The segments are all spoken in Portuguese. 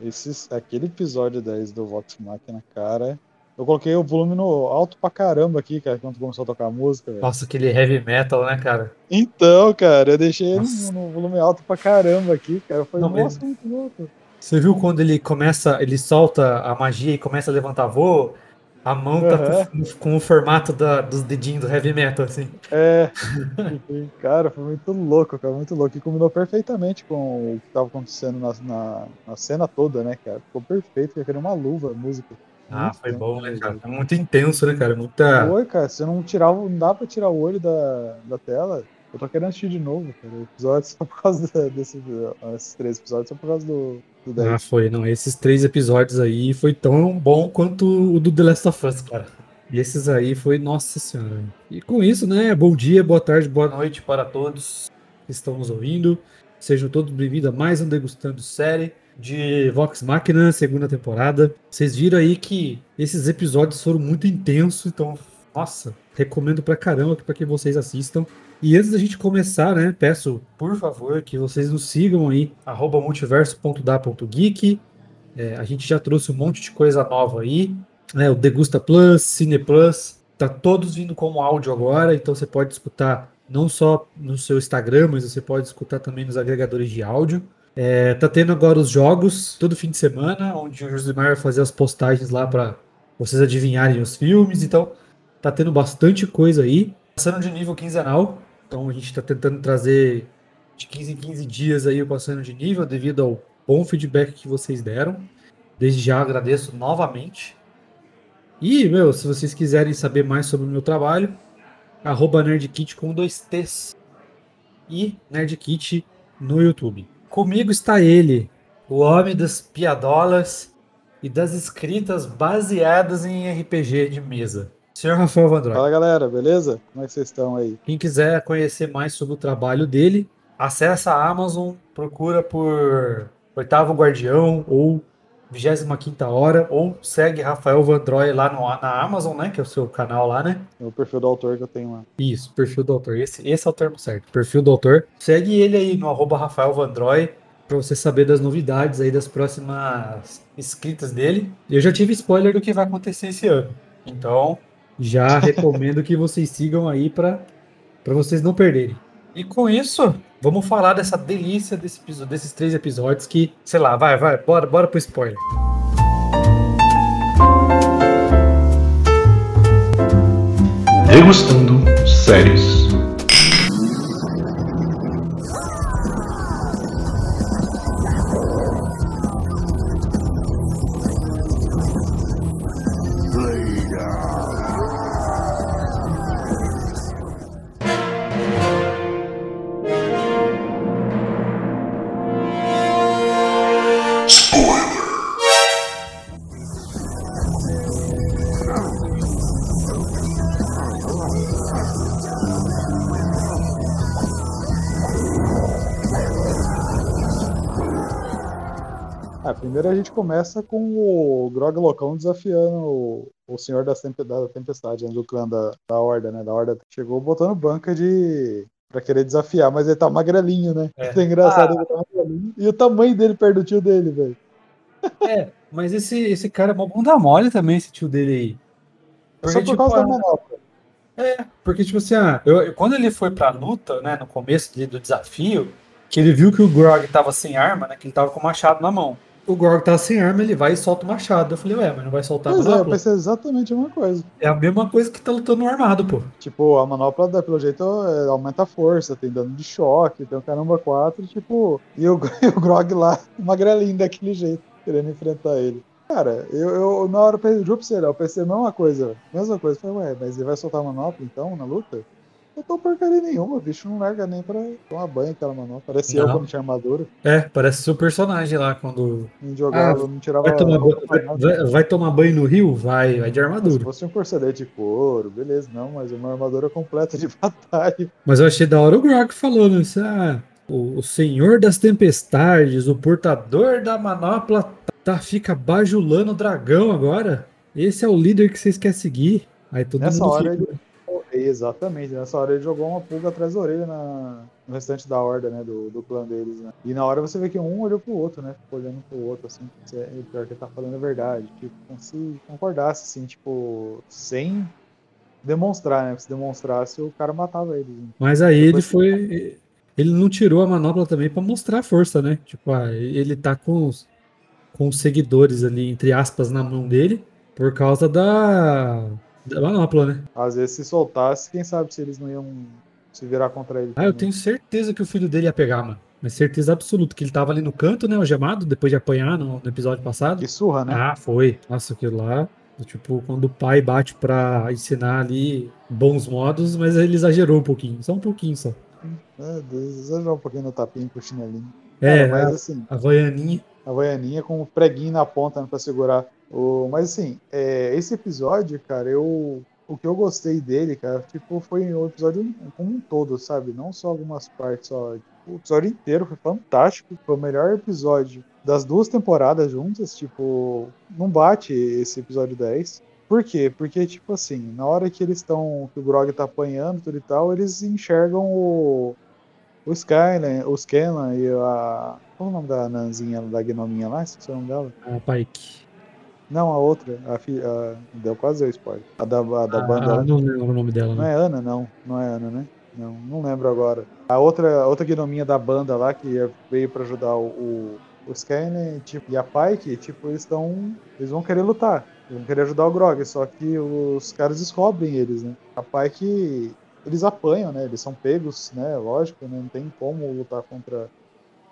Esses, aquele episódio 10 do Vox Machina, cara. Eu coloquei o volume no alto pra caramba aqui, cara, quando começou a tocar a música, velho. Nossa, aquele heavy metal, né, cara? Então, cara, eu deixei ele no, no volume alto pra caramba aqui, cara. Foi, Não, nossa, muito louco. Você viu quando ele começa, ele solta a magia e começa a levantar voo? A mão tá Aham. com, com o formato da- dos dedinhos do heavy metal, assim. É, foi- cara, foi muito louco, cara, muito louco. E combinou perfeitamente com o que tava acontecendo na, na, na cena toda, né, cara? Ficou perfeito, que era uma luva a música. Ah, Muito foi bom, né, cara? É muito intenso, né, cara? Muita. Foi, cara, você não tirava, não dá pra tirar o olho da, da tela. Eu tô querendo assistir de novo, cara. O episódio só por causa da- desse, esses três episódios, só por causa do, do 10. Ah, foi. Não, esses três episódios aí foi tão bom quanto o do The Last of Us, cara. E esses aí foi, nossa senhora. E com isso, né? Bom dia, boa tarde, boa noite para todos que estão nos ouvindo. Sejam todos bem-vindos a mais um Degustando Série de Vox Machina, segunda temporada. Vocês viram aí que esses episódios foram muito intensos, então, nossa, recomendo pra caramba para que vocês assistam. E antes da gente começar, né, peço, por favor, que vocês nos sigam aí, arroba multiverso.da.geek. É, a gente já trouxe um monte de coisa nova aí, né, o Degusta Plus, Cine Plus, tá todos vindo como áudio agora, então você pode escutar não só no seu Instagram, mas você pode escutar também nos agregadores de áudio. É, tá tendo agora os jogos todo fim de semana, onde o Josimar vai fazer as postagens lá para vocês adivinharem os filmes, então tá tendo bastante coisa aí. Passando de nível quinzenal, então a gente está tentando trazer de 15 em 15 dias aí o passando de nível devido ao bom feedback que vocês deram. Desde já agradeço novamente. E, meu, se vocês quiserem saber mais sobre o meu trabalho, arroba NerdKit com dois T's e NerdKit no YouTube. Comigo está ele, o homem das piadolas e das escritas baseadas em RPG de mesa. Senhor Rafael Vandroy. Fala galera, beleza? Como é que vocês estão aí? Quem quiser conhecer mais sobre o trabalho dele, acessa a Amazon, procura por Oitavo Guardião ou 25 Hora, ou segue Rafael Vandroy lá no, na Amazon, né? Que é o seu canal lá, né? É o perfil do autor que eu tenho lá. Isso, perfil do autor. Esse, esse é o termo certo. Perfil do autor. Segue ele aí no arroba Rafael Vandroy para você saber das novidades aí das próximas escritas dele. Eu já tive spoiler do que vai acontecer esse ano. Então, já recomendo que vocês sigam aí para para vocês não perderem. E com isso, vamos falar dessa delícia desse episódio, desses três episódios que, sei lá, vai, vai, bora, bora pro spoiler. Degustando séries. Primeiro a gente começa com o Grog Locão desafiando o, o Senhor da, Tempe- da Tempestade, né, do clã da, da Horda, né? Da Horda chegou botando banca de. pra querer desafiar, mas ele tá magrelinho, né? É. Isso é engraçado, ele tá magrelinho. E o tamanho dele perto do tio dele, velho. É, mas esse, esse cara é mó bunda mole também, esse tio dele aí. É Só por causa da manopla. É, porque, tipo assim, ah, eu- eu- quando ele foi pra luta, né, no começo do desafio, que ele viu que o Grog tava sem arma, né, que ele tava com o machado na mão. O Grog tava sem arma, ele vai e solta o machado. Eu falei, ué, mas não vai soltar a Pois é, eu manopla? pensei exatamente a mesma coisa. É a mesma coisa que tá lutando no armado, pô. Tipo, a manopla, dá- pelo jeito, é, aumenta a força, tem dano de choque, tem o caramba 4, tipo. E o, e o Grog lá, magrelinho daquele jeito, querendo enfrentar ele. Cara, eu, eu na hora eu pensei, juro pra você, eu pensei a mesma coisa. Mesma coisa. Falei, ué, mas ele vai soltar a manopla então na luta? Não tô porcaria nenhuma, o bicho não larga nem pra tomar banho aquela manopla. Parecia eu Não. quando tinha armadura. É, parece seu personagem lá, quando Não jogava, Ah, não tirava vai tomar, roupa, ba- vai, vai- tomar banho no rio? Vai, vai de Se armadura. fosse um corcelete de couro, beleza, não, mas uma armadura completa de batalha. Mas eu achei da hora o Grog falando isso. Ah, o, o senhor das tempestades, o portador da manopla, tá, fica bajulando o dragão agora. Esse é o líder que vocês querem seguir. Aí todo Nessa mundo hora fica- ele. Exatamente, nessa hora ele jogou uma pulga atrás da orelha na, no restante da horda, né? Do, do clã deles, né? E na hora você vê que um olhou pro outro, né? Ficou olhando pro outro, assim. E pior que ele tá falando a verdade. Tipo, como se concordasse, assim, tipo, sem demonstrar, né? Se demonstrasse, o cara matava eles. Né? Mas aí Depois ele foi. Ele não tirou a manopla também para mostrar a força, né? Tipo, ah, ele tá com os, com os seguidores ali, entre aspas, na mão dele, por causa da, da manopla, né? Às vezes se soltasse, quem sabe se eles não iam se virar contra ele. Ah, eu tenho certeza que o filho dele ia pegar, mano. Mas certeza absoluta que ele tava ali no canto, né? O gemado, depois de apanhar no, no episódio passado. Que surra, né? Ah, foi. Nossa, aquilo lá. Tipo, quando o pai bate pra ensinar ali bons modos, mas ele exagerou um pouquinho. Só um pouquinho só. Meu Deus, exagerou um pouquinho no tapinha com o chinelinho. É, Cara, mas a, assim. A vaianinha. A vaianinha com o preguinho na ponta né, pra segurar. O, mas assim, é, esse episódio, cara, eu o que eu gostei dele, cara, tipo, foi o episódio como um todo, sabe? Não só algumas partes, só. O episódio inteiro foi fantástico. Foi o melhor episódio das duas temporadas juntas. Tipo, não bate esse episódio 10. Por quê? Porque, tipo assim, na hora que eles estão. que o Grog tá apanhando tudo e tal, eles enxergam o. O Skyline, o Scanlan e a. Qual é o nome da Nanzinha, da Gnominha lá? Esqueci o nome dela. A Pike. Não, a outra. A, a, deu quase o spoiler. A da, a da ah, banda. Não lembro o nome dela. Não né? é Ana, não. Não é Ana, né? Não, não lembro agora. A outra, a outra gnominha da banda lá que veio para ajudar o, o, o Skynet tipo, e a Pike, tipo, eles estão. Eles vão querer lutar. Eles vão querer ajudar o Grog, só que os caras descobrem eles, né? A Pike. Eles apanham, né? Eles são pegos, né? Lógico, né? não tem como lutar contra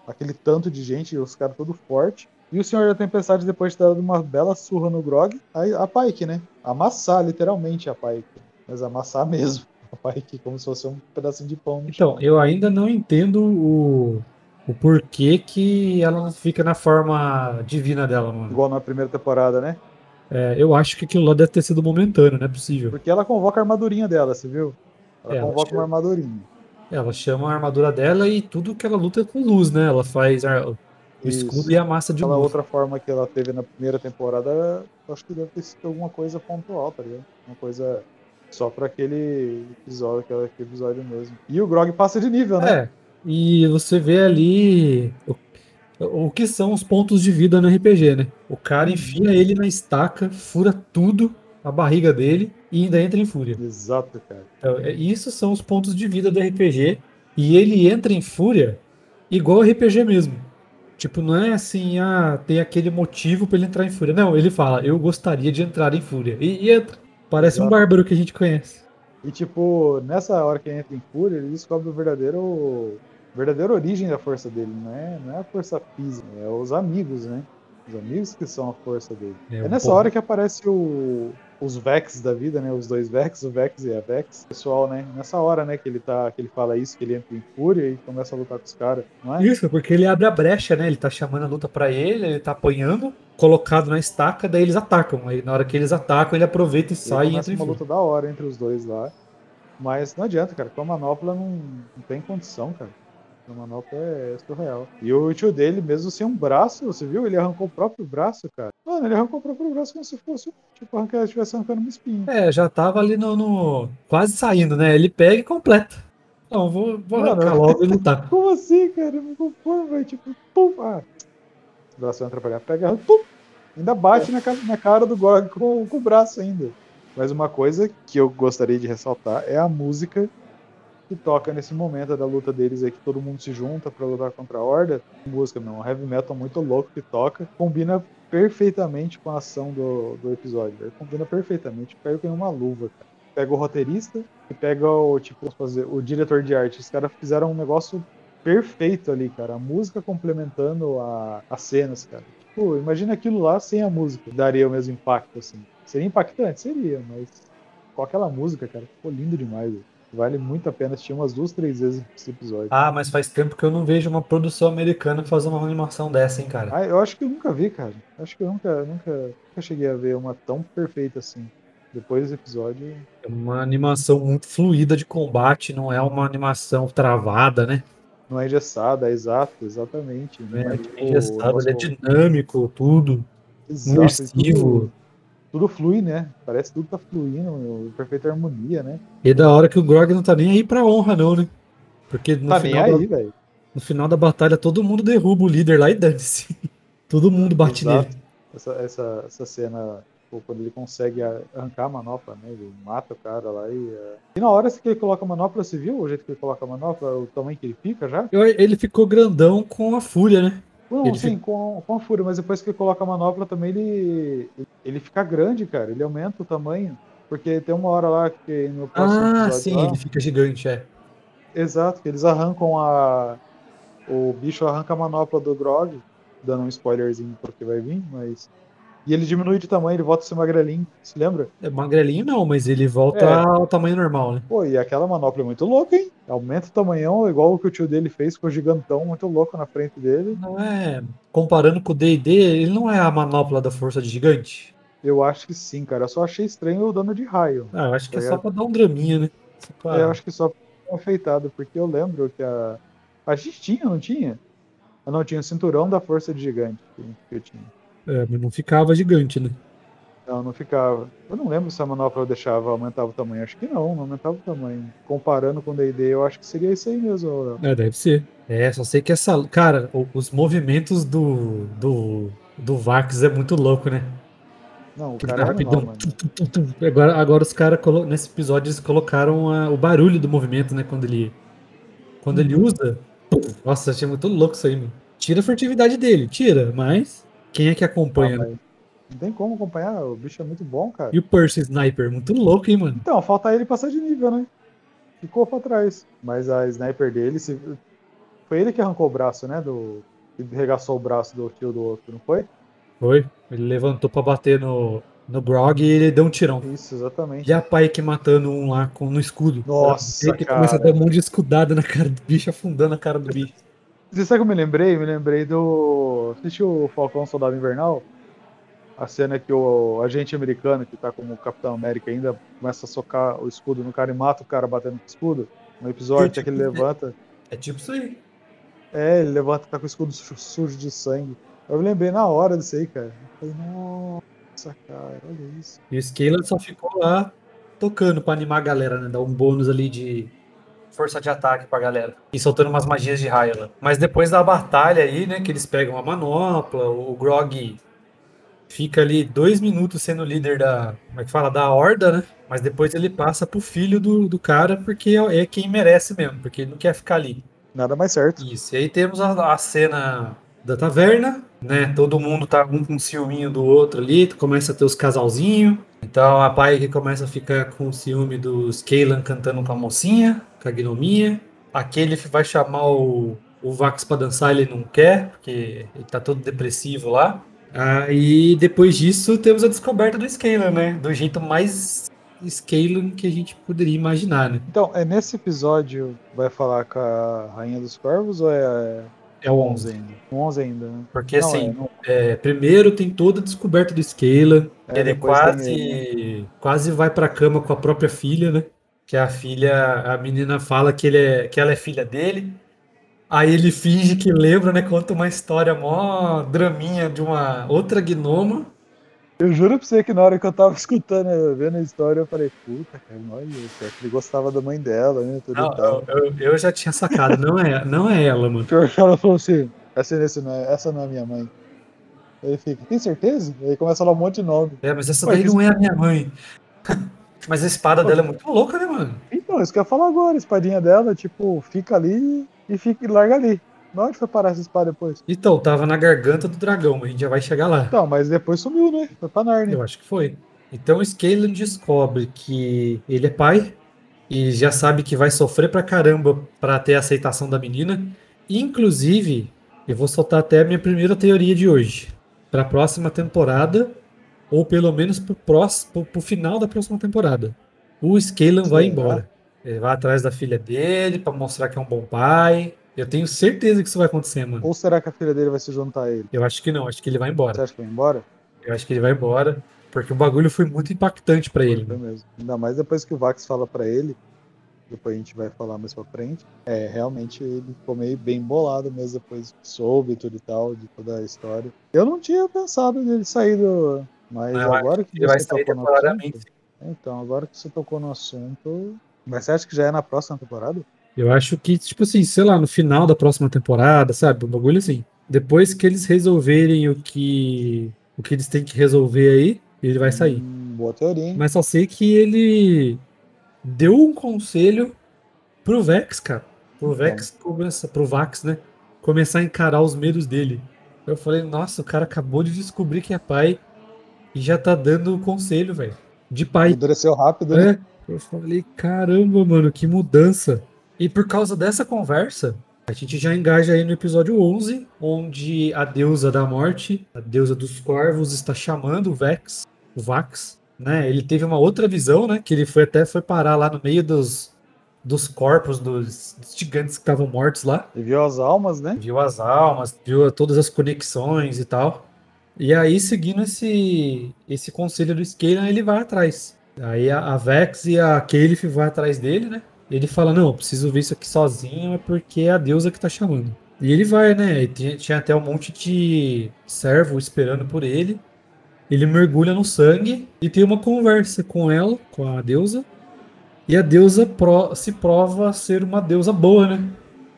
aquele tanto de gente, os caras todos fortes. E o Senhor da Tempestade, depois de ter dado uma bela surra no Grog, a, a Pike, né? Amassar, literalmente, a Pike. Mas amassar mesmo. A Pike, como se fosse um pedacinho de pão. Então, eu ainda não entendo o, o porquê que ela não fica na forma divina dela, mano. Igual na primeira temporada, né? É, eu acho que aquilo lá deve ter sido momentâneo, não é possível. Porque ela convoca a armadurinha dela, você viu? Ela é, convoca ela uma armadurinha. Ela chama a armadura dela e tudo que ela luta é com luz, né? Ela faz o escudo e a massa de Aquela outra forma que ela teve na primeira temporada, acho que deve ter sido alguma coisa pontual, tá ligado? Uma coisa só para aquele episódio, aquele episódio mesmo. E o Grog passa de nível, né? É. E você vê ali o, o que são os pontos de vida no RPG, né? O cara uhum. enfia ele na estaca, fura tudo, a barriga dele e ainda entra em fúria. Exato, cara. Então, é, isso são os pontos de vida do RPG. E ele entra em fúria igual RPG mesmo. Tipo, não é assim, ah, tem aquele motivo para ele entrar em fúria. Não, ele fala, eu gostaria de entrar em fúria. E, e entra. Parece Exato. um bárbaro que a gente conhece. E tipo, nessa hora que ele entra em fúria, ele descobre o verdadeiro. verdadeira origem da força dele, não é, não é a força física, é os amigos, né? Os amigos que são a força dele. É, é nessa hora que aparece o, os Vex da vida, né? Os dois Vex, o Vex e a Vex. Pessoal, né? Nessa hora, né, que ele tá, que ele fala isso, que ele entra em fúria e começa a lutar com os caras, não é? Isso, porque ele abre a brecha, né? Ele tá chamando a luta para ele, ele tá apanhando, colocado na estaca, daí eles atacam. Aí na hora que eles atacam, ele aproveita e, e sai e entra em uma luta da hora entre os dois lá. Mas não adianta, cara. Com a manopla não, não tem condição, cara. A manopla é surreal. E o tio dele, mesmo sem um braço, você viu? Ele arrancou o próprio braço, cara. Mano, ele arrancou o próprio braço como se fosse, tipo, arrancar, estivesse arrancando uma espinha. É, já tava ali no, no, Quase saindo, né? Ele pega e completa. Não, vou, vou arrancar Mano, logo e lutar. Como assim, cara? Me conformo, velho. Tipo, pum. Ah. O braço vai atrapalhar. Pega, pum. Ainda bate na, na cara do Gorg com, com o braço ainda. Mas uma coisa que eu gostaria de ressaltar é a música que toca nesse momento da luta deles aí, que todo mundo se junta para lutar contra a Horda. Música não, um heavy metal muito louco que toca, combina perfeitamente com a ação do, do episódio. Véio. Combina perfeitamente, pega com uma luva, cara. Pega o roteirista e pega o, tipo, fazer, o diretor de arte. Os caras fizeram um negócio perfeito ali, cara. A música complementando a, as cenas, cara. Tipo, imagina aquilo lá sem a música. Daria o mesmo impacto, assim. Seria impactante? Seria, mas com aquela música, cara, ficou lindo demais. Véio. Vale muito a pena assistir umas duas, três vezes esse episódio. Ah, mas faz tempo que eu não vejo uma produção americana fazer uma animação dessa, hein, cara? Ah, eu acho que eu nunca vi, cara. Acho que eu nunca, nunca, nunca cheguei a ver uma tão perfeita assim. Depois desse episódio. É uma animação muito fluida de combate, não é uma animação travada, né? Não é engessada, é exato, exatamente. Não é, é tipo, engessado, ele é dinâmico, tudo. Exato, imersivo tudo flui, né? Parece que tudo tá fluindo, perfeita harmonia, né? E é da hora que o Grog não tá nem aí pra honra, não, né? Porque no, Tá final, aí, da, no final da batalha todo mundo derruba o líder lá e dane-se. Todo mundo bate Exato. nele. Essa, essa, essa cena, pô, quando ele consegue arrancar a manopla, né? Ele mata o cara lá e. é, E na hora que ele coloca a manopla, você viu o jeito que ele coloca a manopla, o tamanho que ele fica já? Ele ficou grandão com a fúria, né? Não, Ele sim, fica- com, com a fúria, mas depois que ele coloca a manopla também ele, ele fica grande, cara. Ele aumenta o tamanho. Porque tem uma hora lá que no próximo Ah, sim, lá- ele fica gigante, é. Exato, que eles arrancam a. O bicho arranca a manopla do Grog, dando um spoilerzinho porque vai vir, mas. E ele diminui de tamanho, ele volta a ser magrelinho, se lembra? É magrelinho não, mas ele volta É. ao tamanho normal, né? Pô, e aquela manopla é muito louca, hein? Aumenta o tamanhão, igual o que o tio dele fez com o gigantão, muito louco na frente dele. Não é. Comparando com o DD, ele não é a manopla da força de gigante. Eu acho que sim, cara. Eu só achei estranho o dano de raio. Ah, eu acho que é Tá só pra dar um draminha, né? Pra- É, eu acho que só foi afeitado, porque eu lembro que a. A gente tinha, não tinha? Eu não tinha o cinturão da força de gigante que eu tinha. É, mas não ficava gigante, né? Não, não ficava. Eu não lembro se a manopla eu deixava, aumentava o tamanho. Acho que não, não aumentava o tamanho. Comparando com o D&D, eu acho que seria isso aí mesmo. Léo. É, deve ser. É, só sei que essa. Cara, os movimentos do. do. do Vax é muito louco, né? Não, o Aquele cara é rapidão. Agora, agora os caras, colo- nesse episódio, eles colocaram a- o barulho do movimento, né? Quando ele. Quando ele Uhum. usa. Nossa, achei muito louco isso aí, mano. Tira a furtividade dele, tira, mas. Quem é que acompanha? Ah, Não tem como acompanhar, o bicho é muito bom, cara. E o Percy Sniper, muito louco, hein, mano? Então, falta ele passar de nível, né? Ficou pra trás. Mas a sniper dele, se... foi ele que arrancou o braço, né? Do... Regaçou o braço do tio do outro, não foi? Foi. Ele levantou pra bater no, no Grog e ele deu um tirão. Isso, exatamente. E a Pike matando um lá com, no escudo. Nossa, Ele que começa a dar um monte de escudada na cara do bicho, afundando a cara do bicho. Você sabe que eu me lembrei? Me lembrei do. Assistiu o Falcão Soldado Invernal? A cena que o agente americano, que tá como o Capitão América ainda, começa a socar o escudo no cara e mata o cara batendo com o escudo. No episódio Que que ele tipo- levanta. É tipo isso aí. É, ele levanta e tá com o escudo su- sujo de sangue. Eu me lembrei na hora disso aí, cara. Eu falei, nossa, cara, olha isso. E o Scalan só ficou lá tocando pra animar a galera, né? Dar um bônus ali de força de ataque pra galera. E soltando umas magias de raio lá. Mas depois da batalha aí, né? Que eles pegam a manopla, o Grog fica ali dois minutos sendo líder da. Como é que fala? Da horda, né? Mas depois ele passa pro filho do, do cara, porque é é quem merece mesmo, porque ele não quer ficar ali. Nada mais certo. Isso, e aí temos a, a cena da taverna, né? Todo mundo tá um com ciúminho do outro ali, começa a ter os casalzinhos. Então a pai que começa a ficar com ciúme do Scalan cantando com a mocinha, com a gnominha. Aquele vai chamar o, o Vax pra dançar, ele não quer, porque ele tá todo depressivo lá. Aí depois disso temos a descoberta do Scalan, né? Do jeito mais Scalan que a gente poderia imaginar, né? Então, é nesse episódio vai falar com a Rainha dos Corvos ou é É o 11. ainda? 11 ainda, né? Porque Não, assim, é, não- É, primeiro tem toda a descoberta do Scalan. É, ele quase, tem ele, quase vai pra cama com a própria filha, né? Que a filha, a menina fala que, ele é, que ela é filha dele. Aí ele finge que lembra, né? Conta uma história mó draminha de uma outra gnoma. Eu juro pra você que na hora que eu tava escutando, eu vendo a história, eu falei, puta, cara, olha, pior que ele gostava da mãe dela, né? Tudo Não, tal. eu, eu- eu já tinha sacado, não é, não é ela, mano. Pior que ela falou assim, essa, essa, não é, essa não é minha mãe. Aí ele fica, tem certeza? Aí começa a falar um monte de nome. É, mas essa daí não é a minha mãe. Mas a espada dela é muito louca, né, mano? Então, isso que eu ia falar agora, a espadinha dela, tipo, fica ali e fica e larga ali. Mas onde foi parar essa espada depois? Então, tava na garganta do dragão, a gente já vai chegar lá. Então, mas depois sumiu, né? Foi pra Narnia. Eu acho que foi. Então o descobre que ele é pai e já sabe que vai sofrer pra caramba pra ter a aceitação da menina. Inclusive, eu vou soltar até a minha primeira teoria de hoje. Pra próxima temporada, ou pelo menos pro, próximo, pro, final da próxima temporada. O Scalan vai embora. Ele vai atrás da filha dele pra mostrar que é um bom pai. Eu tenho certeza que isso vai acontecer, mano. Ou será que a filha dele vai se juntar a ele? Eu acho que não, acho que ele vai embora. Você acha que vai embora? Eu acho que ele vai embora. Porque o bagulho foi muito impactante pra ele. Foi mesmo. Ainda mais depois que o Vax fala pra ele, depois a gente vai falar mais pra frente. É, realmente ele ficou meio bem bolado mesmo depois que soube tudo e tal, de toda a história. Eu não tinha pensado nele sair do. Mas Não, agora que Ele vai você tocou no assunto. Então, agora que você tocou no assunto. Mas você acha que já é na próxima temporada? Eu acho que, tipo assim, sei lá, no final da próxima temporada, sabe? Um bagulho assim. Depois que eles resolverem o que o que eles têm que resolver aí, ele vai sair. Hum, boa teoria, hein? Mas só sei que ele deu um conselho pro Vex, cara. Pro Vex começar, pro Vax, né? Começar a encarar os medos dele. Eu falei, nossa, o cara acabou de descobrir que é pai e já tá dando conselho, velho. De pai. Endureceu rápido, né? É. Eu falei, caramba, mano, que mudança. E por causa dessa conversa, a gente já engaja aí no episódio 11, onde a deusa da morte, a deusa dos corvos, está chamando o Vex, o Vax, né? Ele teve uma outra visão, né? Que ele foi até foi parar lá no meio dos, dos corpos dos, dos gigantes que estavam mortos lá. E viu as almas, né? Viu as almas, viu todas as conexões e tal. E aí, seguindo esse, esse conselho do Scalan, ele vai atrás. Aí a, a Vex e a Caliph vai atrás dele, né? Ele fala, não, eu preciso ver isso aqui sozinho, é porque é a deusa que tá chamando. E ele vai, né? E tinha, tinha até um monte de servo esperando por ele. Ele mergulha no sangue e tem uma conversa com ela, com a deusa. E a deusa pro- se prova ser uma deusa boa, né?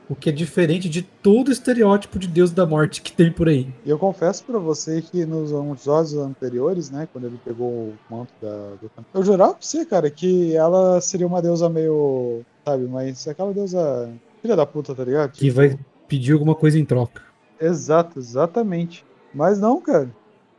O que é diferente de todo estereótipo de deus da morte que tem por aí. E eu confesso pra você que nos episódios anteriores, né, quando ele pegou o manto da, do eu jurava pra você, cara, que ela seria uma deusa meio, sabe, mas aquela deusa filha da puta, tá ligado? Que vai pedir alguma coisa em troca. Exato, exatamente. Mas não, cara.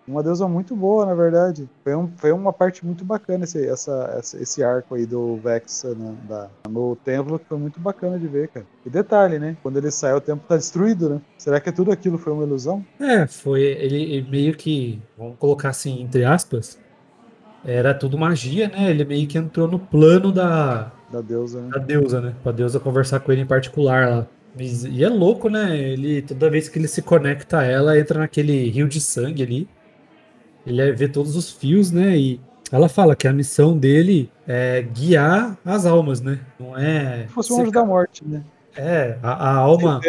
Uma deusa muito boa, na verdade. Foi, um- foi uma parte muito bacana esse, essa, essa- esse arco aí do Vex né, da- no templo, que foi muito bacana de ver, cara. E detalhe, né? Quando ele sai, o templo tá destruído, né? Será que tudo aquilo foi uma ilusão? É, foi. Ele, ele meio que. Vamos colocar assim, entre aspas. Era tudo magia, né? Ele meio que entrou no plano da, Da deusa, né? da deusa, né? Pra deusa conversar com ele em particular lá. E é louco, né? Ele, toda vez que ele se conecta a ela, entra naquele rio de sangue ali. Ele é- vê todos os fios, né? E ela fala que a missão dele é guiar as almas, né? Não é. Se fosse um ser anjo da morte, né? É, a, a alma.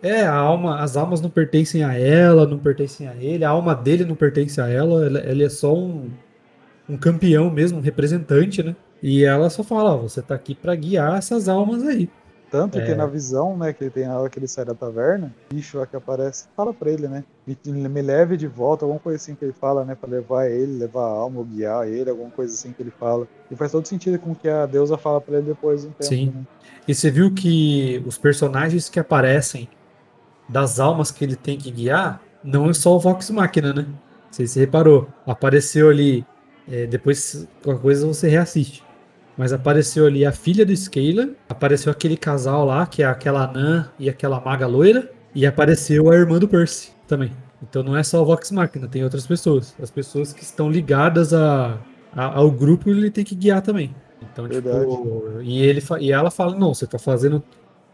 É, a alma, as almas não pertencem a ela, não pertencem a ele, a alma dele não pertence a ela, ela- ele é só um, um campeão mesmo, um representante, né? E ela só fala, ó, você tá aqui pra guiar essas almas aí. Tanto É. que na visão, né, que ele tem a hora que ele sai da taverna, o bicho lá que aparece, fala pra ele, né? Me, me leve de volta, alguma coisa assim que ele fala, né? Pra levar ele, levar a alma, guiar ele, alguma coisa assim que ele fala. E faz todo sentido com o que a deusa fala pra ele depois de um tempo, Sim. né? E você viu que os personagens que aparecem das almas que ele tem que guiar, não é só o Vox Machina, né? Não sei se você reparou. Apareceu ali, é, depois qualquer coisa você reassiste. Mas apareceu ali a filha do Scalan, apareceu aquele casal lá, que é aquela anã e aquela maga loira, e apareceu a irmã do Percy também. Então não é só o Vox Machina, tem outras pessoas. As pessoas que estão ligadas a, a- ao grupo ele tem que guiar também. Então, Verdade. tipo, e, ele, e ela fala, não, você tá fazendo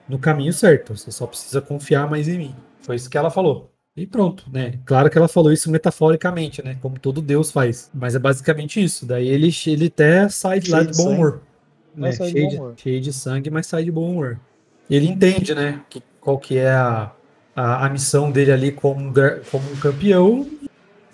no caminho certo, você só precisa confiar mais em mim. Foi isso que ela falou. E pronto, né? Claro que ela falou isso metaforicamente, né? Como todo Deus faz. Mas é basicamente isso. Daí ele, ele até sai de lá Cheio de bom humor. Né? sai de cheio, bom de, humor. cheio de sangue, mas sai de bom humor. Ele entende, né? Que, qual que é a, a, a missão dele ali como, como um campeão.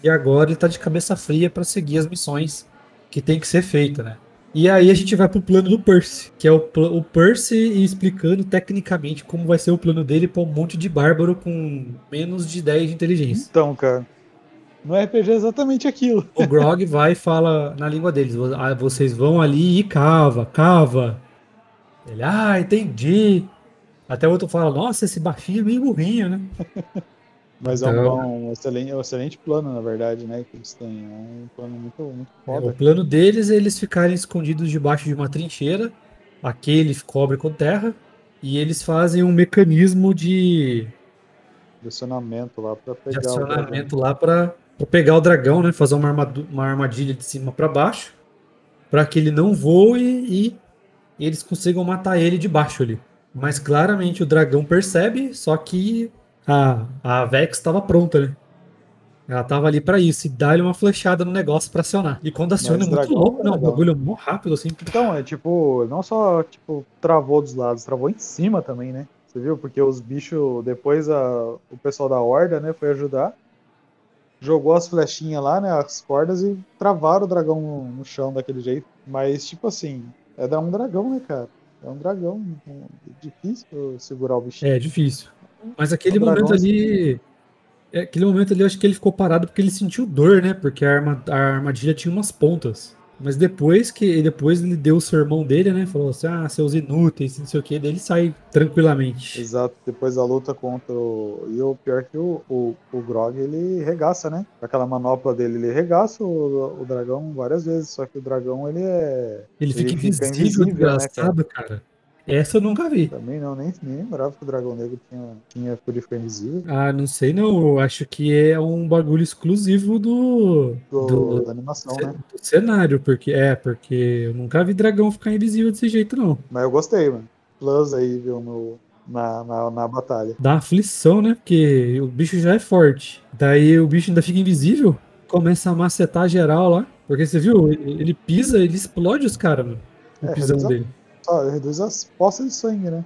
E agora ele tá de cabeça fria para seguir as missões que tem que ser feita, né? E aí a gente vai pro plano do Percy, que é o, o Percy explicando tecnicamente como vai ser o plano dele pra um monte de bárbaro com menos de 10 de inteligência. Então, cara, no RPG é exatamente aquilo. O Grog vai e fala na língua deles: "Vo- ah, vocês vão ali e cava, cava. Ele, ah, entendi. Até o outro fala: nossa, esse baixinho é meio burrinho, né? Mas é um, Então- um excelente, é um excelente plano, na verdade, né? Que eles têm. É um plano muito, muito É, o foda. plano deles é eles ficarem escondidos debaixo de uma trincheira, aquele cobre com terra, e eles fazem um mecanismo de, De acionamento lá de pegar o dragão. acionamento lá pra pegar o dragão, né? Fazer uma, armadu- uma armadilha de cima pra baixo, pra que ele não voe e eles consigam matar ele de baixo ali. Mas claramente o dragão percebe, só que a, a Vex estava pronta, né? Ela tava ali pra isso, e dá-lhe uma flechada no negócio pra acionar. E quando aciona é muito louco, é né? Legal. bagulho mó rápido, assim. Então, é tipo, não só tipo, travou dos lados, travou em cima também, né? Você viu? Porque os bichos, depois a, o pessoal da Horda, né, foi ajudar. Jogou as flechinhas lá, né? As cordas e travaram o dragão no, no chão daquele jeito. Mas, tipo assim, é dar um dragão, né, cara? É um dragão. um- difícil segurar o bichinho. É difícil. Mas aquele momento ali. é, Aquele momento ali, eu acho que ele ficou parado porque ele sentiu dor, né? Porque a, arma- a armadilha tinha umas pontas. Mas depois que depois ele deu o sermão dele, né? Falou assim: ah, seus inúteis, não sei o que, daí ele sai tranquilamente. Exato, depois da luta contra o. E o pior que o, o, o Grog ele regaça, né? Aquela manopla dele, ele regaça o, o dragão várias vezes. Só que o dragão ele é. Ele fica Ele fica invisível, invisível, né, desgraçado, cara. Essa eu nunca vi. Também não, nem, nem lembrava que o dragão negro tinha, tinha ficar invisível. Ah, não sei não. Eu acho que é um bagulho exclusivo do, Do, do, da animação, ce- né? do cenário, porque é, porque eu nunca vi dragão ficar invisível desse jeito, não. Mas eu gostei, mano. Plus aí, viu, no, na, na, na batalha. Dá aflição, né? Porque o bicho já é forte. Daí o bicho ainda fica invisível, começa a macetar geral lá. Porque você viu, ele, ele pisa, ele explode os caras, mano. O É, pisão dele. Só reduz as poças de sangue, né?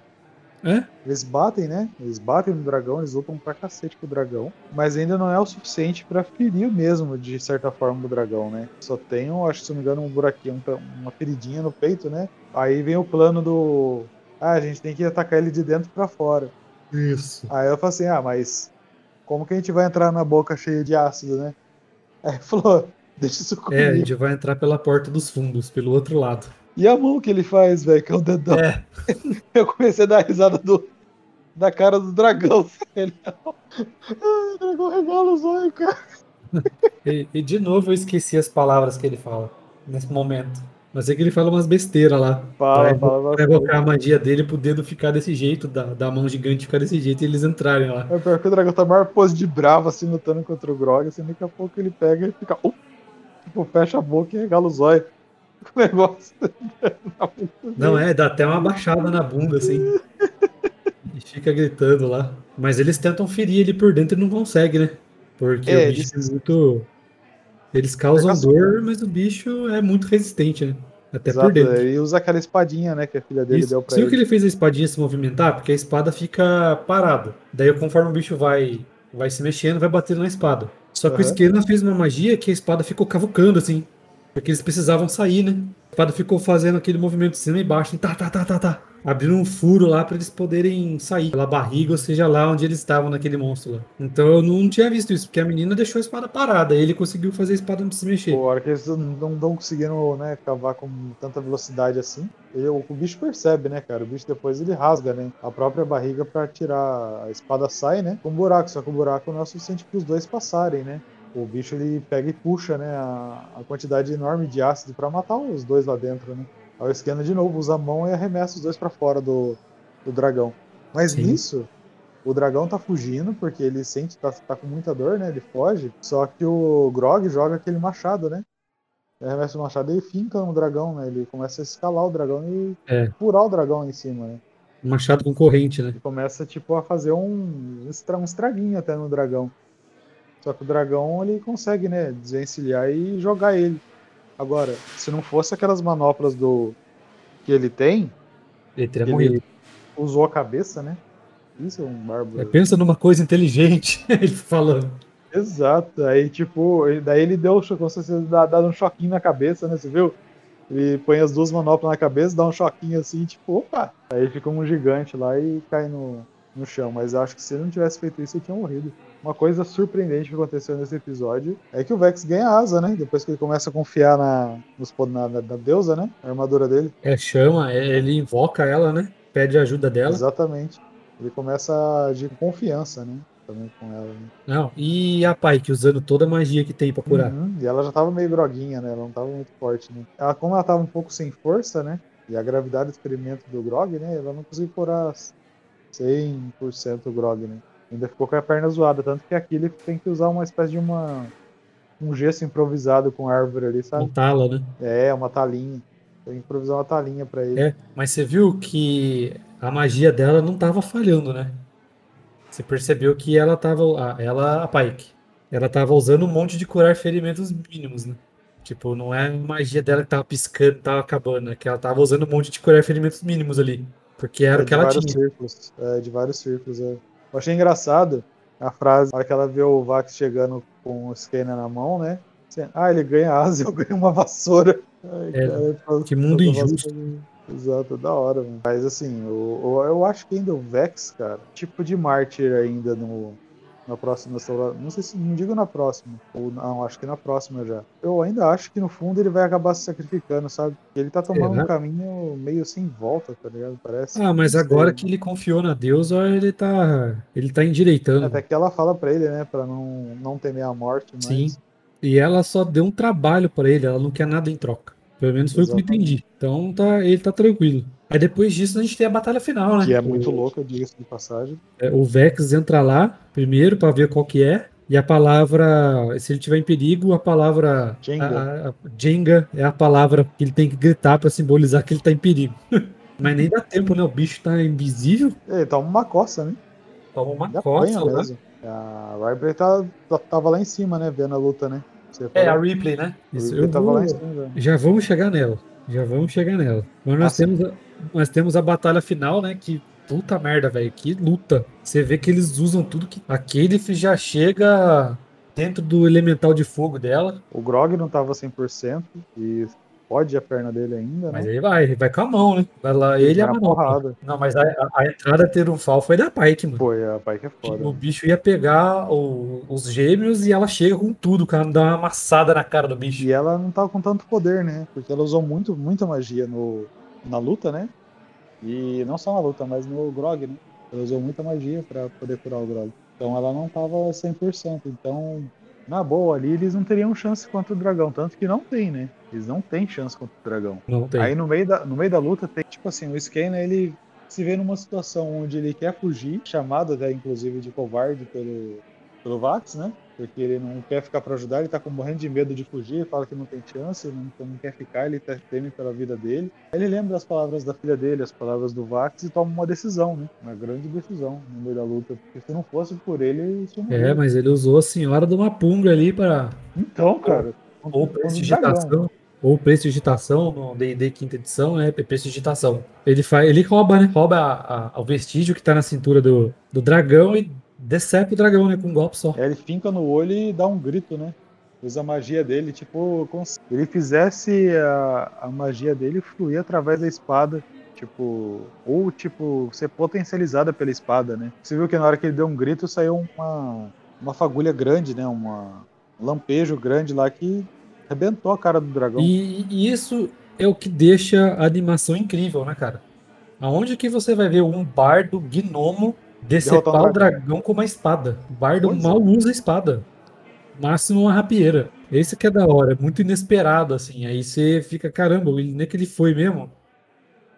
É? Eles batem, né? Eles batem no dragão, eles lutam pra cacete com o dragão. Mas ainda não é o suficiente pra ferir mesmo, de certa forma, o dragão, né? Só tem, eu acho, se não me engano, um buraquinho, um- uma feridinha no peito, né? Aí vem o plano do. Ah, a gente tem que atacar ele de dentro pra fora. Isso. Aí eu falei assim, ah, como que a gente vai entrar na boca cheia de ácido, né? Aí ele falou, deixa isso comigo. É, a gente vai entrar pela porta dos fundos, pelo outro lado. E a mão que ele faz, velho, que é o dedão. É, Eu comecei a dar risada do, da cara do dragão. Ele, ah, o dragão regala os olhos, cara. e, e de novo eu esqueci as palavras que ele fala nesse momento. Mas é que ele fala umas besteiras lá. Fala, Pra fala, Pra fala. evocar a magia dele pro dedo ficar desse jeito, da, da mão gigante ficar desse jeito e eles entrarem lá. É pior que o dragão tá maior pose de bravo, assim, lutando contra o Grog, assim, daqui a pouco ele pega e fica. "Uh", tipo, fecha a boca e regala os olhos. O negócio. Não é, dá até uma baixada na bunda, assim. E fica gritando lá. Mas eles tentam ferir ele por dentro e não conseguem, né? Porque É, o bicho eles- é muito. Eles causam É dor, mas o bicho é muito resistente, né? Até Exato, por dentro. E usa aquela espadinha, né, que a filha dele Isso. deu pra Você viu que ele. ele fez a espadinha se movimentar? Porque a espada fica parada. Daí, conforme o bicho vai, vai se mexendo, vai batendo na espada. Só que o Aham. Esquerda fez uma magia que a espada ficou cavucando, assim. Porque eles precisavam sair, né? A espada ficou fazendo aquele movimento de cima e baixo, tá, tá, tá, tá, tá. Abrindo um furo lá pra eles poderem sair pela barriga, ou seja, lá onde eles estavam naquele monstro lá. Então eu não tinha visto isso, porque a menina deixou a espada parada, ele conseguiu fazer a espada não se mexer. Pô, a hora que eles não estão conseguindo, né, cavar com tanta velocidade assim. ele- o, o bicho percebe, né, cara? O bicho depois ele rasga, né? A própria barriga pra tirar. A espada sai, né? Com um buraco, só que o buraco não é o suficiente para os dois passarem, né? O bicho ele pega e puxa, né? A, a quantidade enorme de ácido pra matar os dois lá dentro, né? Aí o Esquena de novo usa a mão e arremessa os dois pra fora do, do dragão. Mas Sim. nisso, o dragão tá fugindo porque ele sente, tá, tá com muita dor, né? Ele foge. Só que o Grog joga aquele machado, né? Ele arremessa o machado e finca no dragão, né? Ele começa a escalar o dragão e É. furar o dragão em cima, né? Um machado com corrente, né? Ele começa, tipo, a fazer um, um estraguinho até no dragão. Só que o dragão, ele consegue, né? Desvencilhar e jogar ele. Agora, se não fosse aquelas manoplas do que ele tem, Ele teria ele morrido. usou a cabeça, né? Isso é um bárbaro. É, pensa numa coisa inteligente, ele falando. Exato. Aí, tipo, daí ele deu, como se dar um choquinho na cabeça, né? Você viu? Ele põe as duas manoplas na cabeça, dá um choquinho assim, tipo, opa! Aí fica um gigante lá e cai no, no chão. Mas eu acho que se ele não tivesse feito isso, ele tinha morrido. Uma coisa surpreendente que aconteceu nesse episódio é que o Vex ganha asa, né? Depois que ele começa a confiar na, nos, na, na, na deusa, né? A armadura dele. É, chama, é, ele invoca ela, né? Pede ajuda dela. Exatamente. Ele começa a agir com confiança, né? Também com ela. Né? Não, e a Pike usando toda a magia que tem pra curar. Uhum, E ela já tava meio groguinha, né? Ela não tava muito forte, né? Ela, como ela tava um pouco sem força, né? E a gravidade do experimento do Grog, né? Ela não conseguiu curar 100% o Grog, né? Ainda ficou com a perna zoada. Tanto que aqui ele tem que usar uma espécie de uma... Um gesso improvisado com árvore ali, sabe? Montá-la, né? É, uma talinha. Tem que improvisar uma talinha pra ele. É, mas você viu que a magia dela não tava falhando, né? Você percebeu que ela tava. Ela, a Pike, ela tava usando um monte de curar ferimentos mínimos, né? Tipo, não é a magia dela que tava piscando, tava acabando, é que ela tava usando um monte de curar ferimentos mínimos ali. Porque era É, o que de ela vários tinha. círculos. É, de vários círculos, é. Eu achei engraçado a frase, na hora que ela vê o Vax chegando com o scanner na mão, né? Assim, ah, ele ganha asa, eu ganho uma vassoura. Ai, É, cara, falo- que mundo injusto. falo- Exato, da hora, mano. Mas assim, eu, eu, eu acho que ainda o Vex, cara, tipo de mártir ainda no, na próxima Não sei se não digo na próxima. Ou não, acho que na próxima já. Eu ainda acho que no fundo ele vai acabar se sacrificando, sabe? Ele tá tomando um caminho meio sem volta, tá ligado? Parece. Ah, mas agora que ele confiou na deusa, ele tá. ele tá endireitando. Até que ela fala pra ele, né? Pra não, não temer a morte. Mas... Sim. E ela só deu um trabalho para ele, ela não quer nada em troca. Pelo menos foi Exatamente. o que eu entendi. Então tá, ele tá tranquilo. Aí depois disso a gente tem a batalha final, né? Que é muito louca, diga-se de passagem. É, o Vex entra lá primeiro para ver qual que é. E a palavra, se ele tiver em perigo, a palavra Jenga, a, a, Jenga é a palavra que ele tem que gritar para simbolizar que ele tá em perigo. Mas nem dá tempo, né? O bicho tá invisível. Ele toma uma coça, né? Toma uma coça, né? A Ripley tá, tava lá em cima, né? Vendo a luta, né? É, a Ripley, né? Isso, eu vou... cima, já vamos chegar nela. Já vamos chegar nela. Mas nós, temos a, nós temos a batalha final, né? Que puta merda, velho. Que luta. Você vê que eles usam tudo que. Aquele já chega dentro do elemental de fogo dela. O Grog não tava 100% e pode a perna dele ainda, Mas né? aí vai, vai com a mão, né? Vai lá, ele e a porrada. Não, mas a, a, entrada triunfal foi da Pike, mano. Foi, a Pike é foda. O bicho ia pegar o, os gêmeos e ela chega com tudo, cara, dá uma amassada na cara do bicho. E ela não tava com tanto poder, né? Porque ela usou muito, muita magia no, na luta, né? E não só na luta, mas no Grog, né? Ela usou muita magia para poder curar o Grog. Então ela não tava 100%. Então na boa ali, eles não teriam chance contra o dragão. Tanto que não tem, né? Eles não têm chance contra o dragão. Não tem. Aí no meio da, no meio da luta tem, tipo assim, o Scanner, ele se vê numa situação onde ele quer fugir, chamado até inclusive de covarde pelo, pelo Vax, né? Porque ele não quer ficar para ajudar, ele tá com morrendo de medo de fugir, fala que não tem chance, não, não quer ficar, ele tá, teme pela vida dele. Aí ele lembra das palavras da filha dele, as palavras do Vax, e toma uma decisão, né? Uma grande decisão no meio da luta. Porque se não fosse por ele, ele É, mas ele usou a senhora do Mapunga ali para. Então, cara. Ou, prestidigitação. Ou prestidigitação no DD quinta edição, né? Prestidigitação. Ele faz, ele rouba, né? Rouba a, a, o vestígio que tá na cintura do, do dragão e decepa o dragão, né? Com um golpe só. É, ele finca no olho e dá um grito, né? Usa a magia dele, tipo, como se ele fizesse a, a magia dele fluir através da espada. Tipo, ou tipo, ser potencializada pela espada, né? Você viu que na hora que ele deu um grito saiu uma, uma fagulha grande, né? Uma, um lampejo grande lá que arrebentou a cara do dragão. E, e, isso é o que deixa a animação incrível, né, cara? Aonde que você vai ver um bardo gnomo Decepar o dragão com uma espada. O bardo pois mal é. usa espada. Máximo uma rapieira. Esse que é da hora, é muito inesperado, assim. Aí você fica, caramba, nem é que ele foi mesmo.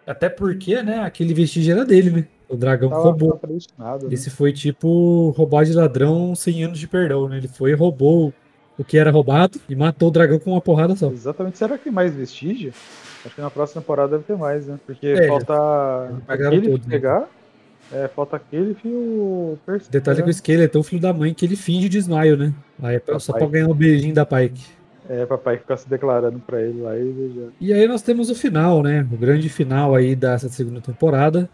Até porque, né, aquele vestígio era dele, né? O dragão Tava roubou. Né? Esse foi tipo roubar de ladrão sem anos de perdão, né? Ele foi e roubou o que era roubado e matou o dragão com uma porrada só. Exatamente. Será que tem mais vestígio? Acho que na próxima temporada deve ter mais, né? Porque é, falta aquele todos, né? pegar. Né? É, falta aquele e o Percy. Detalhe que o Skeleton é o filho da mãe que ele finge desmaio, né? Aí é só pra ganhar um beijinho da Pike. É, papai ficar se declarando pra ele lá e E aí nós temos o final, né? O grande final aí dessa segunda temporada,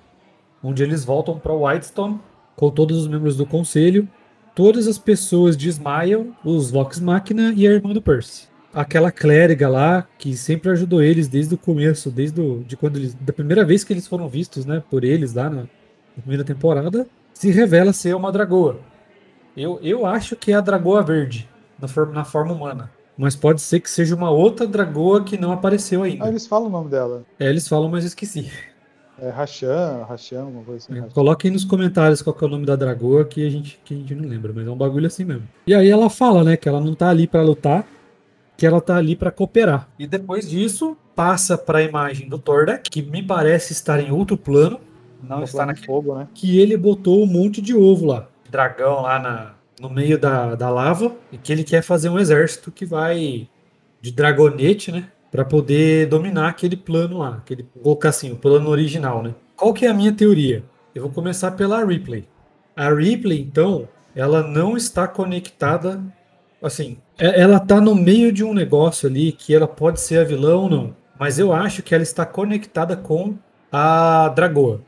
onde eles voltam pra Whitestone com todos os membros do conselho. Todas as pessoas desmaiam, os Vox Machina e a irmã do Percy. Aquela clériga lá que sempre ajudou eles desde o começo, desde o, de quando eles, da primeira vez que eles foram vistos, né, por eles lá na, na primeira temporada, se revela ser uma dragoa. Eu, eu acho que é a dragoa verde, na forma, na forma humana. Mas pode ser que seja uma outra dragoa que não apareceu ainda. Ah, eles falam o nome dela. É, eles falam, mas eu esqueci. É Rachan, Rachan, alguma coisa assim. É, coloquem nos comentários qual é o nome da dragoa que a, gente, que a gente não lembra, mas é um bagulho assim mesmo. E aí ela fala, né, que ela não tá ali para lutar, que ela tá ali para cooperar. E depois disso, passa para a imagem do Tordek, que me parece estar em outro plano, não está naquele fogo, né? Que ele botou um monte de ovo lá. Dragão lá na, no meio da, da lava. E que ele quer fazer um exército que vai de dragonete, né? Para poder dominar aquele plano lá. Aquele, colocar assim, o plano original, né? Qual que é a minha teoria? Eu vou começar pela Ripley. A Ripley, então, ela não está conectada. Assim, é, ela tá no meio de um negócio ali que ela pode ser a vilã ou não. Mas eu acho que ela está conectada com a Dragoa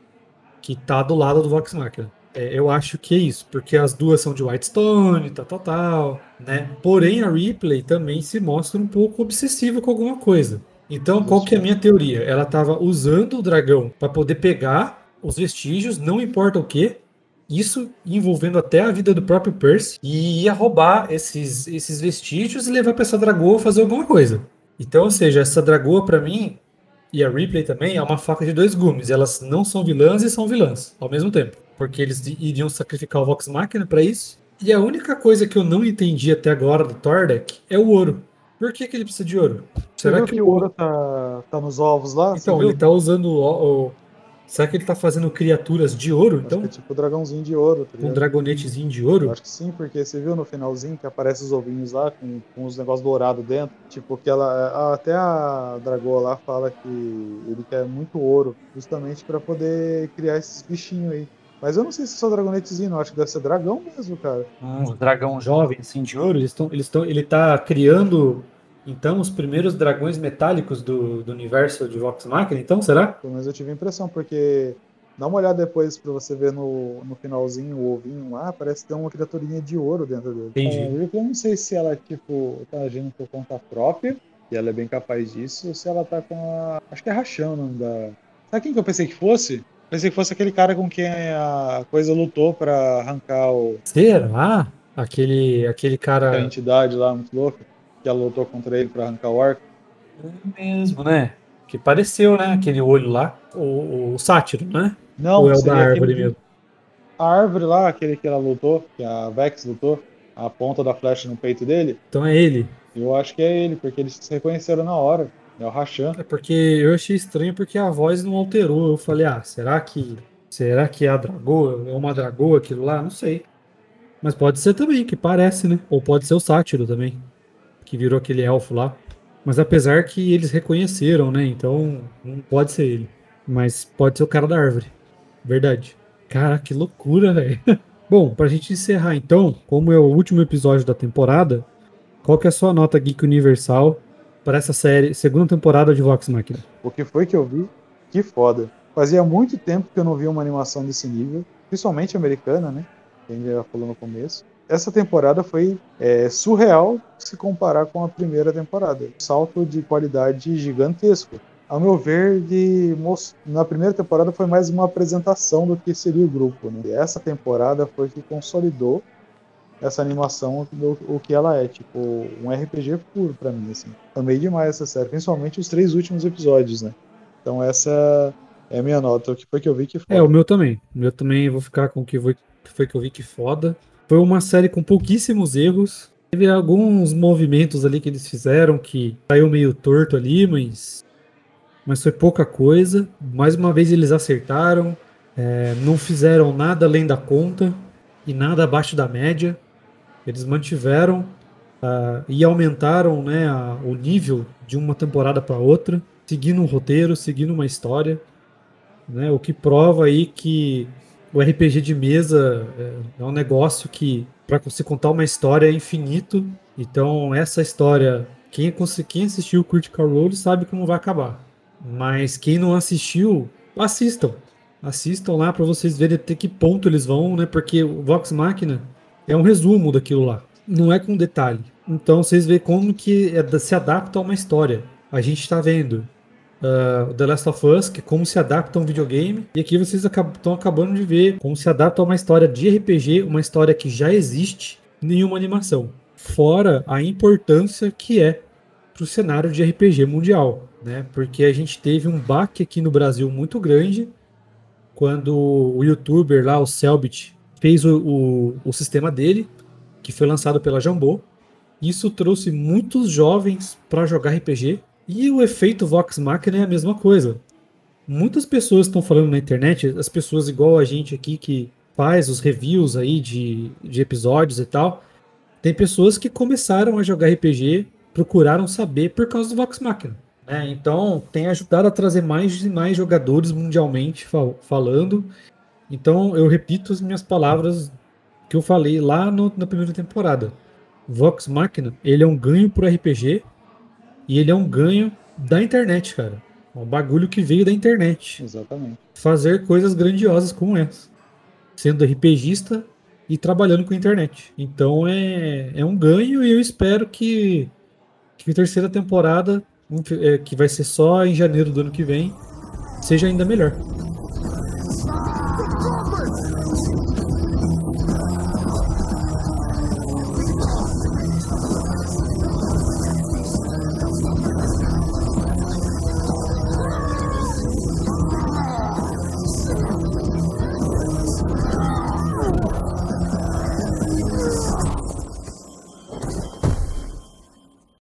que tá do lado do Vox Machina. É, eu acho que é isso, porque as duas são de Whitestone, tal, tal, tal, né? Porém, a Ripley também se mostra um pouco obsessiva com alguma coisa. Então, qual que é a minha teoria? Ela estava usando o dragão para poder pegar os vestígios, não importa o que, isso envolvendo até a vida do próprio Percy, e ia roubar esses, esses vestígios e levar para essa dragoa fazer alguma coisa. Então, ou seja, essa dragoa para mim e a Ripley também é uma faca de dois gumes. Elas não são vilãs e são vilãs ao mesmo tempo, porque eles iriam sacrificar o Vox Machina para isso. E a única coisa que eu não entendi até agora do Tordek é o ouro. Por que, que ele precisa de ouro? Será que, que, o ouro tá, tá nos ovos lá? Então, ele tá usando o, o, Será que ele tá fazendo criaturas de ouro, acho então? é tipo dragãozinho de ouro. Tá um dragonetezinho de ouro? acho que sim, porque você viu no finalzinho que aparece os ovinhos lá com, com os negócios dourados dentro. Tipo, que ela. Até a dragoa lá fala que ele quer muito ouro, justamente para poder criar esses bichinhos aí. Mas eu não sei se é só dragonetezinho. Acho que deve ser dragão mesmo, cara. Um dragão jovem, assim, de ouro. Eles estão, eles estão, ele tá criando então, os primeiros dragões metálicos do, do universo de Vox Machina, então, será? Pelo menos eu tive a impressão, porque dá uma olhada depois pra você ver no, no finalzinho o ovinho lá, parece ter uma criaturinha de ouro dentro dele. Entendi. É, eu não sei se ela, tipo, tá agindo por conta própria, e ela é bem capaz disso, ou se ela tá com a. Acho que é Rachão o nome da. Sabe quem que eu pensei que fosse? Pensei que fosse aquele cara com quem a coisa lutou para arrancar o. Será? Aquele, aquele cara. A entidade lá, muito louca que ela lutou contra ele para arrancar o arco. É mesmo, né? Que pareceu, né? Aquele olho lá, o, o sátiro, né? Não, Ou é o da árvore aquele... mesmo? A árvore lá, aquele que ela lutou, que a Vex lutou, a ponta da flecha no peito dele. Então é ele. Eu acho que é ele, porque eles se reconheceram na hora. É o Rachan. É porque eu achei estranho porque a voz não alterou. Eu falei, ah, será que. Será que é a dragoa? É uma dragoa aquilo lá? Não sei. Mas pode ser também, que parece, né? Ou pode ser o sátiro também que virou aquele elfo lá. Mas apesar que eles reconheceram, né? Então não pode ser ele. Mas pode ser o cara da árvore. Verdade. Cara, que loucura, velho. Bom, pra gente encerrar então, como é o último episódio da temporada, qual que é a sua nota Geek Universal para essa série, segunda temporada de Vox Machina? O que foi que eu vi? Que foda. Fazia muito tempo que eu não vi uma animação desse nível, principalmente americana, né? Que a gente já falou no começo essa temporada foi é, surreal se comparar com a primeira temporada. Salto de qualidade gigantesco. Ao meu ver, de, na primeira temporada foi mais uma apresentação do que seria o grupo. Né? E essa temporada foi que consolidou essa animação do o que ela é, tipo, um RPG puro para mim, assim. Amei demais essa série, principalmente os três últimos episódios, né? Então essa é a minha nota, o que foi que eu vi que foda. É, o meu também. O meu também vou ficar com o que foi, que foi que eu vi que foda. Foi uma série com pouquíssimos erros. Teve alguns movimentos ali que eles fizeram que saiu meio torto ali, mas, mas foi pouca coisa. Mais uma vez eles acertaram, é, não fizeram nada além da conta e nada abaixo da média. Eles mantiveram uh, e aumentaram né, a, o nível de uma temporada para outra, seguindo um roteiro, seguindo uma história. Né, o que prova aí que o RPG de mesa é, é um negócio que, para você contar uma história, é infinito. Então, essa história, quem, quem assistiu o Critical Role sabe como vai acabar. Mas quem não assistiu, assistam. Assistam lá para vocês verem até que ponto eles vão, né? Porque o Vox Machina é um resumo daquilo lá. Não é com detalhe. Então vocês veem como que é, se adapta a uma história. A gente está vendo uh, The Last of Us, que é como se adapta a um videogame. E aqui vocês estão acabando de ver como se adapta a uma história de RPG, uma história que já existe em uma animação. Fora a importância que é para o cenário de RPG mundial, né? Porque a gente teve um baque aqui no Brasil muito grande quando o youtuber lá, o Selbit, fez o, o, o sistema dele, que foi lançado pela Jambô. Isso trouxe muitos jovens para jogar RPG e o efeito Vox Machina é a mesma coisa. Muitas pessoas estão falando na internet, as pessoas igual a gente aqui que faz os reviews aí de, de episódios e tal, tem pessoas que começaram a jogar RPG, procuraram saber por causa do Vox Machina. Né? Então tem ajudado a trazer mais e mais jogadores mundialmente fal falando. Então eu repito as minhas palavras que eu falei lá no, na primeira temporada. Vox Machina, ele é um ganho pro RPG e ele é um ganho da internet, cara. É um bagulho que veio da internet. Exatamente. Fazer coisas grandiosas como essa. Sendo RPGista e trabalhando com a internet. Então é, é um ganho e eu espero que, que a terceira temporada é, que vai ser só em janeiro do ano que vem, seja ainda melhor.